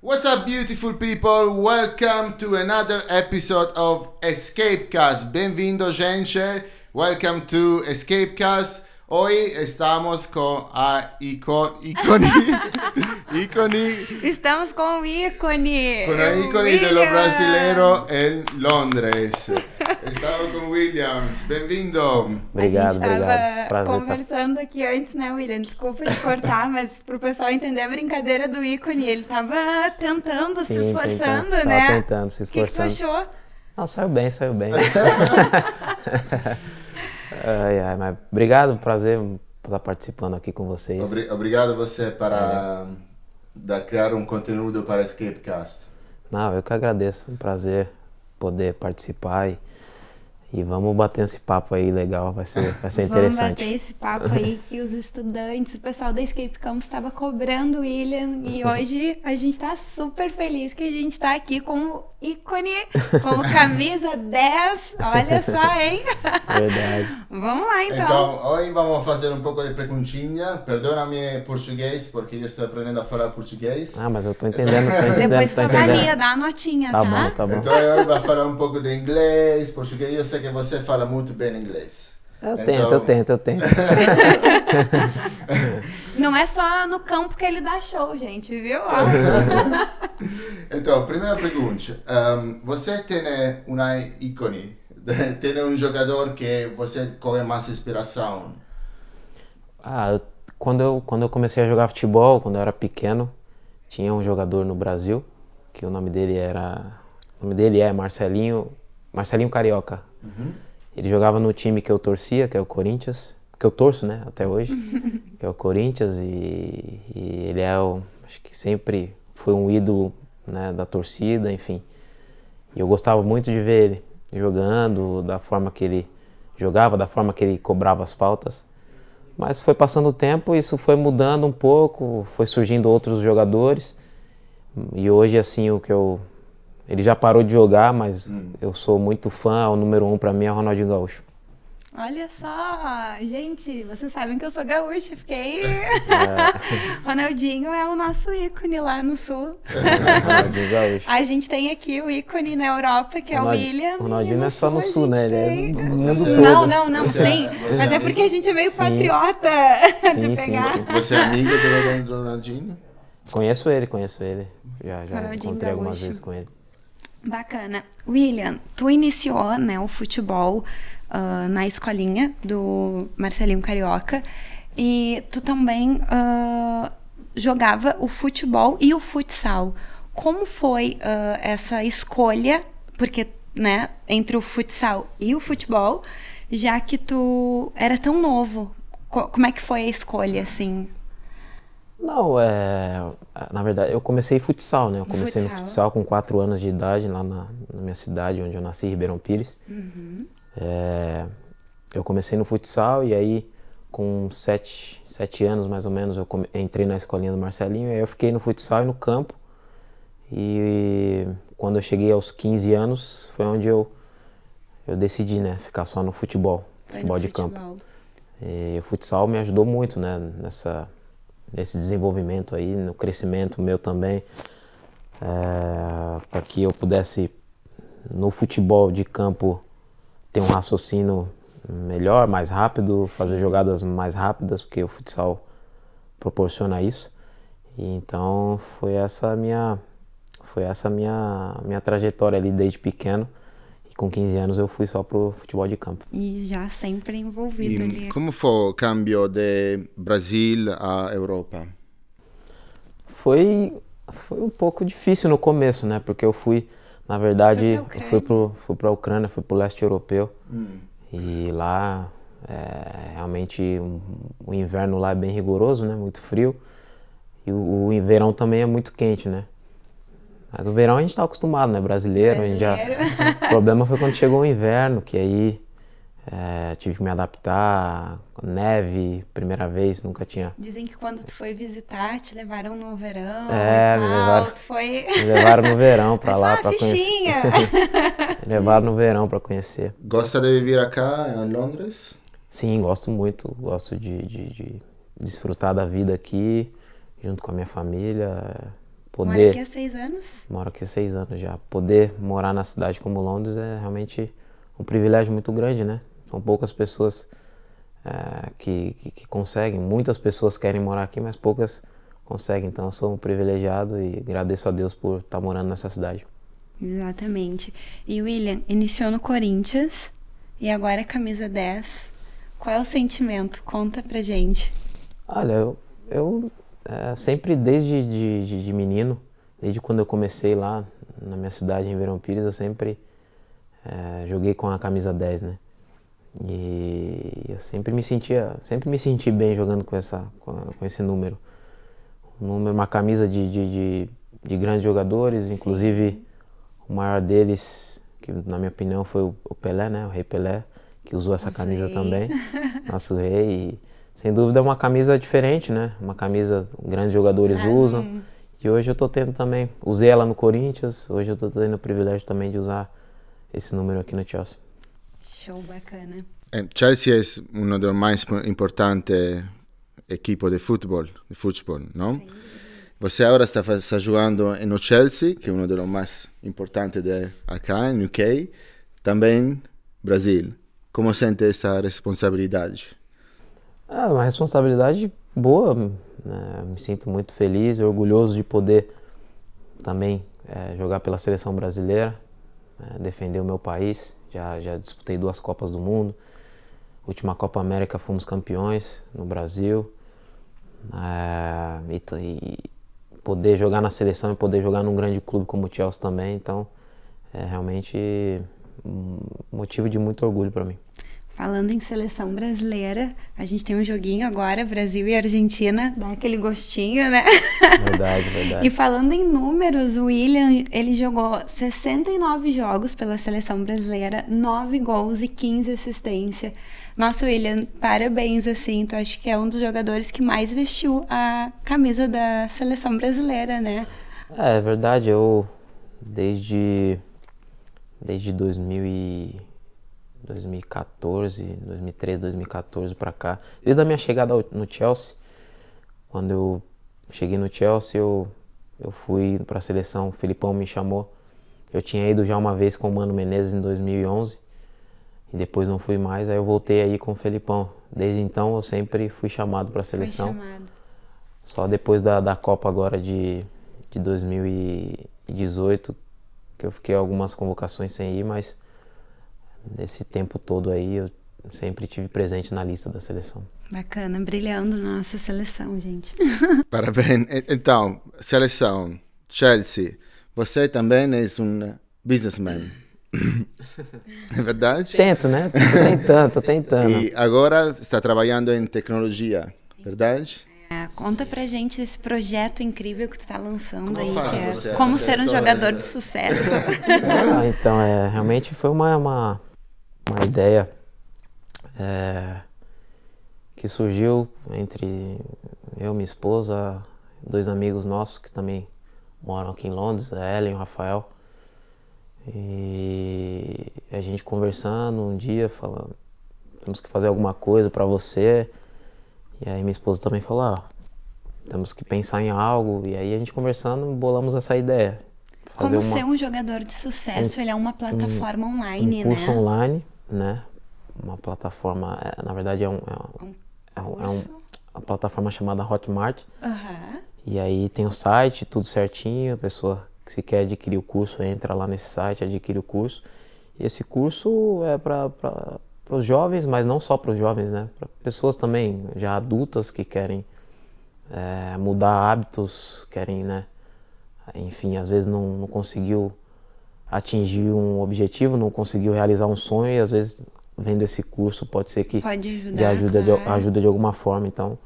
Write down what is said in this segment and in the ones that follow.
What's up, beautiful people? Welcome to another episode of Escapecast. Bem-vindo, gente. Welcome to Escapecast. Hoy estamos con a Icon, Iconi. Iconi. Estamos com o ícone. Con a Iconi William. dello brasileiro em Londres. Estamos com Williams. Bem-vindo. Obrigado, a gente tava obrigado. Prazer tá- conversando aqui antes, né, William? Desculpa te cortar, mas pro pessoal entender a brincadeira do ícone, ele tava tentando, se Sim, esforçando, tentando, né? tava tentando, se O que, que tu esforçando. achou? Não, saiu bem, saiu bem. ai, ai, mas obrigado, prazer estar participando aqui com vocês. Obri- obrigado você para dar, criar um conteúdo para Escapecast. Não, eu que agradeço, um prazer poder participar e, e vamos bater esse papo aí legal, vai ser, vai ser Vamos interessante. bater esse papo aí que os estudantes, o pessoal da Escape Campus estava cobrando o William e hoje a gente tá super feliz que a gente tá aqui com o ícone, com camisa 10. Olha só, hein? Verdade. Vamos lá então. Então, hoje vamos fazer um pouco de perguntinha. Perdona-me português, porque eu estou aprendendo a falar português. Ah, mas eu tô entendendo, tô entendendo, Depois tô tu avalia, entendendo. dá a notinha, Tá tá? bom, tá bom. Então, eu vou falar um pouco de inglês, português. Eu sei que você fala muito bem inglês. Eu Então- tento, eu tento, eu tento. Não é só no campo que ele dá show, gente, viu? Então, primeira pergunta. Um, você tem uma ícone? tem um jogador que você corre mais inspiração? Ah, eu- quando, eu, quando eu comecei a jogar futebol, quando eu era pequeno, tinha um jogador no Brasil, que o nome dele era. O nome dele é Marcelinho. Marcelinho Carioca. Ele jogava no time que eu torcia, que é o Corinthians, que eu torço, né, até hoje, que é o Corinthians, e, e ele é o. Acho que sempre foi um ídolo né, da torcida, enfim. E eu gostava muito de ver ele jogando, da forma que ele jogava, da forma que ele cobrava as faltas. Mas foi passando o tempo, isso foi mudando um pouco, foi surgindo outros jogadores. E hoje, assim, o que eu. Ele já parou de jogar, mas eu sou muito fã, o número um pra mim é o Ronaldinho Gaúcho. Olha só, gente, vocês sabem que eu sou gaúcha, fiquei. É. Ronaldinho é o nosso ícone lá no sul. Ronaldinho Gaúcho. A gente tem aqui o ícone na Europa, que é o William. Ronaldinho e não é só no sul, né? Ele é no mundo todo. Não, não, não, Você- sim. você Mas é porque a gente é meio Sim. patriota Sim, de sim, pegar. sim. Você é amigo do do Ronaldinho? Conheço ele, conheço ele. Já, já Ronaldinho encontrei algumas vezes com ele. Bacana. William, tu iniciou né, o futebol ah, na escolinha do Marcelinho Carioca e tu também ah, jogava o futebol e o futsal. Como foi ah, essa escolha? Porque, né, entre o futsal e o futebol, já que tu era tão novo, co- como é que foi a escolha, assim? Não, é. Na verdade, eu comecei futsal, né? Eu comecei no Futsal. futsal com 4 anos de idade, lá na, na minha cidade, onde eu nasci, Ribeirão Pires. É, eu comecei no futsal e aí, com 7 sete, anos mais ou menos, eu come- entrei na escolinha do Marcelinho. E aí eu fiquei no futsal e no campo. E quando eu cheguei aos 15 anos, foi onde eu, eu decidi, né? Ficar só no futebol, Foi no futebol de campo. futebol. E o futsal me ajudou muito, né, nessa, nesse desenvolvimento aí, no crescimento meu também, para que eu pudesse, no futebol de campo, ter um raciocínio melhor, mais rápido, fazer jogadas mais rápidas, porque o futsal proporciona isso. E então foi essa minha, foi essa minha, minha trajetória ali desde pequeno. Com 15 anos eu fui só pro futebol de campo. E já sempre envolvido ali. E como foi o cambio de Brasil à Europa? Foi, foi um pouco difícil no começo, né? Porque eu fui, na verdade, eu fui pro, fui pra Ucrânia, fui pro leste europeu. E lá, é, realmente, um- o inverno lá é bem rigoroso, né? Muito frio. E o, o verão também é muito quente, né? Mas o verão a gente tá acostumado, né? Brasileiro, a gente já... O problema foi quando chegou o inverno, que aí é, tive que me adaptar, neve, primeira vez, nunca tinha Dizem que quando tu foi visitar, te levaram no verão. É, e me levaram- foi. Me levaram no verão pra lá pra conhecer. Me levaram no verão pra conhecer. Gosta de viver acá em Londres? Sim, gosto muito, gosto de, de, de desfrutar da vida aqui, junto com a minha família, poder. Mora aqui há seis anos? Moro aqui há seis anos já. Poder morar na cidade como Londres é realmente um privilégio muito grande, né? São poucas pessoas é, que, que, que, conseguem. Muitas pessoas querem morar aqui, mas poucas conseguem. Então eu sou um privilegiado e agradeço a Deus por estar morando nessa cidade. Exatamente. E William, iniciou no Corinthians e agora é camisa 10. Qual é o sentimento? Conta pra gente. Olha, eu, eu é, sempre desde de, de, de, menino, desde quando eu comecei lá na minha cidade, em Verão Pires, eu sempre é, joguei com a camisa 10, né? E eu sempre me sentia, sempre me senti bem jogando com, essa, com, com esse número. Um número, uma camisa de, de, de, de grandes jogadores, inclusive o maior deles, que na minha opinião foi o, o Pelé, né? O Rei Pelé, que usou essa Nosso camisa rei. também. Nosso rei. E, sem dúvida é uma camisa diferente, né? Uma camisa grandes jogadores usam. E hoje eu tô tendo também, usei ela no Corinthians, hoje eu tô tendo o privilégio também de usar esse número aqui no Chelsea. Show bacana. Chelsea é um dos mais importantes equipos de futebol, de futebol, não? Sim. Você agora está, está jogando no Chelsea, que é um dos mais importantes de acá, no UK, também Brasil. Como sente essa responsabilidade? É uma responsabilidade boa. Né? Me sinto muito feliz e orgulhoso de poder também é, jogar pela seleção brasileira, é, defender o meu país. Já, já disputei duas Copas do Mundo. Última Copa América fomos campeões no Brasil. É, e, e, poder jogar na seleção e poder jogar num grande clube como o Chelsea também. Então, é realmente um motivo de muito orgulho para mim. Falando em seleção brasileira, a gente tem um joguinho agora, Brasil e Argentina, dá aquele gostinho, né? Verdade, verdade. e falando em números, o William, ele jogou 69 jogos pela seleção brasileira, 9 gols e 15 assistências. Nossa, William, parabéns, assim, tu acho que é um dos jogadores que mais vestiu a camisa da seleção brasileira, né? É, é verdade, eu desde desde 2000 e 2014, 2013, 2014 para cá, desde a minha chegada no Chelsea, quando eu cheguei no Chelsea, eu, eu fui para a seleção, o Filipão me chamou. Eu tinha ido já uma vez com o Mano Menezes em 2011 e depois não fui mais, aí eu voltei aí com o Felipão. Desde então eu sempre fui chamado para a seleção. Só depois da, da Copa agora de, de 2018 que eu fiquei algumas convocações sem ir, mas nesse tempo todo aí eu sempre tive presente na lista da seleção. Bacana, brilhando na nossa seleção, gente. Parabéns. Então, seleção, Chelsea, você também é um businessman. É verdade? Tento, né? Tô tentando, tô tentando. E agora está trabalhando em tecnologia, verdade? É, conta pra gente esse projeto incrível que tu tá lançando como aí, que é como ser um jogador de sucesso. Ah, então, é, realmente foi uma, uma, uma ideia é, que surgiu entre eu, minha esposa, dois amigos nossos que também moram aqui em Londres, a Ellen e o Rafael. E a gente conversando um dia, falando, temos que fazer alguma coisa para você. E aí minha esposa também falou, ah, temos que pensar em algo. E aí a gente conversando, bolamos essa ideia. Fazer Como uma, ser um jogador de sucesso, um, ele é uma plataforma um, online, um curso né? online, né? Uma plataforma, é, na verdade é um, é um, é um, é um uma plataforma chamada Hotmart. Uhum. E aí tem o site, tudo certinho, a pessoa que se quer adquirir o curso entra lá nesse site, adquire o curso. E esse curso é para para os jovens, mas não só para os jovens, né? Para pessoas também já adultas que querem é, mudar hábitos, querem, né? Enfim, às vezes não, não conseguiu atingir um objetivo, não conseguiu realizar um sonho e às vezes vendo esse curso pode ser que pode ajudar, de ajuda, claro. de, ajuda de alguma forma. Então,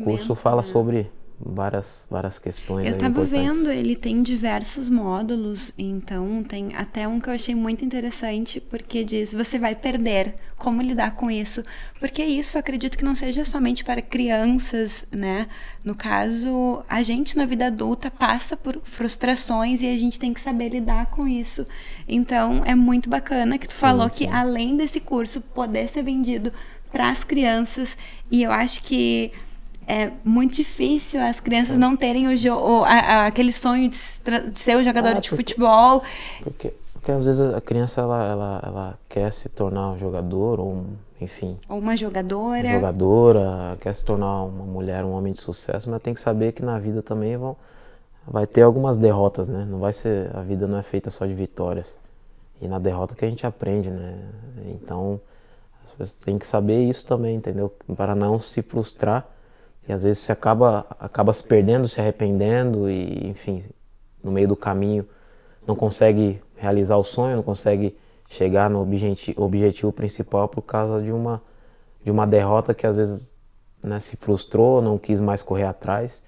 o curso fala né? sobre várias, várias questões. Eu tava vendo, ele tem diversos módulos, então tem até um que eu achei muito interessante, porque diz você vai perder, como lidar com isso. Porque isso acredito que não seja somente para crianças, né? No caso, a gente na vida adulta passa por frustrações e a gente tem que saber lidar com isso. Então é muito bacana que tu sim, falou sim. que além desse curso poder ser vendido para as crianças, e eu acho que é muito difícil as crianças Sim. não terem o, o a, a, aquele sonho de, de ser o jogador ah, de porque, futebol. Porque, porque às vezes a criança ela, ela, ela quer se tornar um jogador ou um, enfim. Ou uma jogadora. Uma jogadora, quer se tornar uma mulher, um homem de sucesso, mas tem que saber que na vida também vão, vai ter algumas derrotas, né? Não vai ser a vida não é feita só de vitórias. E na derrota que a gente aprende, né? Então, as pessoas têm que saber isso também, entendeu? Para não se frustrar. E às vezes você acaba, acaba se perdendo, se arrependendo e, enfim, no meio do caminho não consegue realizar o sonho, não consegue chegar no objetivo, objetivo principal por causa de uma, de uma derrota que às vezes né, se frustrou, não quis mais correr atrás.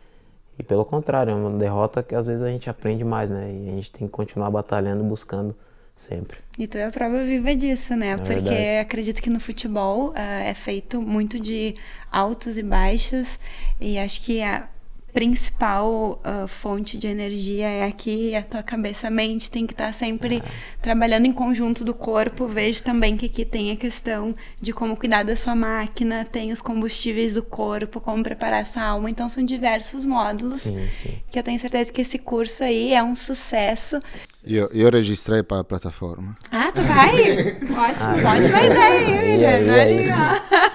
E pelo contrário, é uma derrota que às vezes a gente aprende mais, né? E a gente tem que continuar batalhando, buscando sempre. E tu é a prova viva disso, né? É Porque verdade. acredito que no futebol uh, é feito muito de altos e baixos. E acho que a, principal uh, fonte de energia é aqui, a tua cabeça, a mente tem que estar tá sempre é. trabalhando em conjunto do corpo. Vejo também que aqui tem a questão de como cuidar da sua máquina, tem os combustíveis do corpo, como preparar a sua alma. Então são diversos módulos sim, sim. que eu tenho certeza que esse curso aí é um sucesso. Eu, eu registrei para a plataforma. Ah, vai? Ótimo, ah, ótima ideia, William.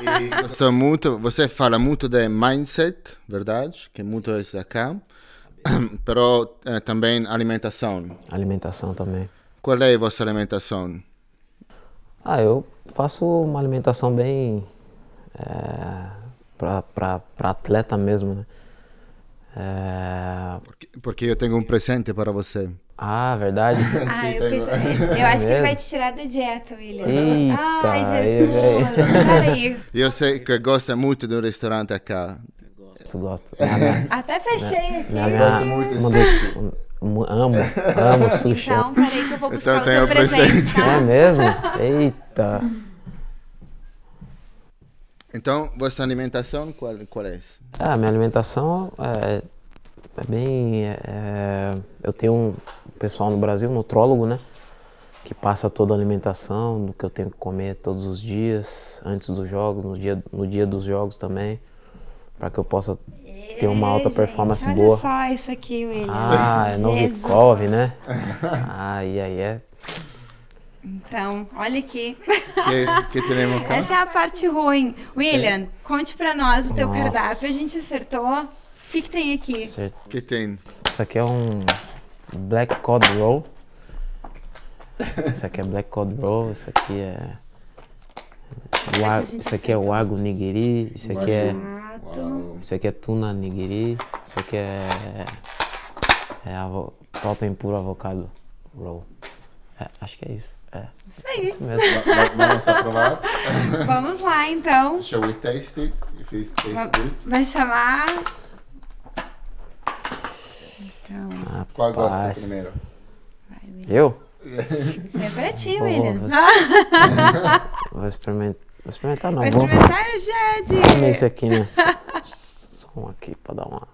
E, muito, você fala muito de mindset, verdade? Que é muito isso acá. Pero eh, também alimentação. Alimentação também. Qual é a vossa alimentação? Ah, eu faço uma alimentação bem é, para atleta mesmo, né? É... Porque, porque, eu tenho um presente para você. Ah, verdade? ah, eu, fiz, eu acho que ele vai te tirar da dieta, William. Eita, Ai, Jesus. eu sei que gosta muito do restaurante cá. Eu gosto. Até fechei minha, aqui. Minha, minha, gosto muito amo, amo sushi. Então, peraí que eu vou buscar então, o teu presente, presente. Tá? É mesmo? Eita. Então, vossa alimentação, qual, qual é? Ah, minha alimentação é, é bem... É, eu tenho um pessoal no Brasil, nutrólogo, né? Que passa toda a alimentação, do que eu tenho que comer todos os dias, antes dos jogos, no dia, no dia dos jogos também, para que eu possa ter uma alta performance olha boa. Olha só isso aqui, William. Ah, é Novikov, né? Ai, ai, é. Então, olha aqui. Que, que teremos Essa é a parte ruim. William, é. conte pra nós o teu Nossa. cardápio. A gente acertou. O que, que tem aqui? O que tem? Isso aqui é um Black Cod Roll. Isso aqui é Black Cod Roll. Isso aqui é. Isso aqui é o Ago Nigiri. Isso aqui é. Isso aqui é tuna nigiri. Isso aqui é. É avo... totem puro avocado roll. É, acho que é isso. É. Isso aí. Isso mesmo. Vamos provar? Vamos lá, então. Shall we taste it? If it's taste good. Vai chamar. Então. Ah, Qual gosta primeiro? Vai, eu? Isso é pra ti, vou, William. Vou, vou, experimentar. Vou experimentar não. Vou experimentar o Jade. Vamos esse aqui, né? Som aqui pra dar uma.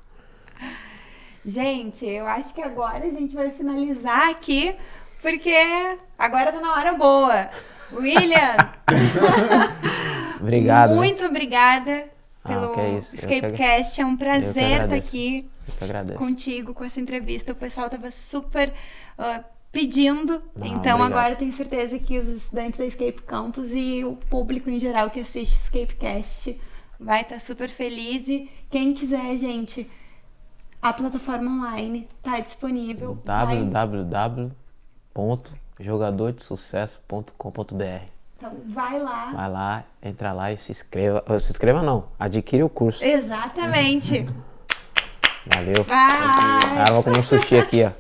Gente, eu acho que agora a gente vai finalizar aqui porque agora tá na hora boa. William! Obrigado. Muito obrigada ah, pelo ah, é Escapecast. É um prazer estar aqui contigo com essa entrevista. O pessoal tava super uh, pedindo. Ah, então obrigado. agora eu tenho certeza que os estudantes da Escape Campus e o público em geral que assiste o Escapecast vai estar tá super feliz. E quem quiser, gente, a plataforma online está disponível. www www.jogadordesucesso.com.br Então vai lá. Vai lá, entra lá e se inscreva. Se inscreva não, adquire o curso. Exatamente. Valeu. Bye. Ah, vou comer um sushi aqui, ó.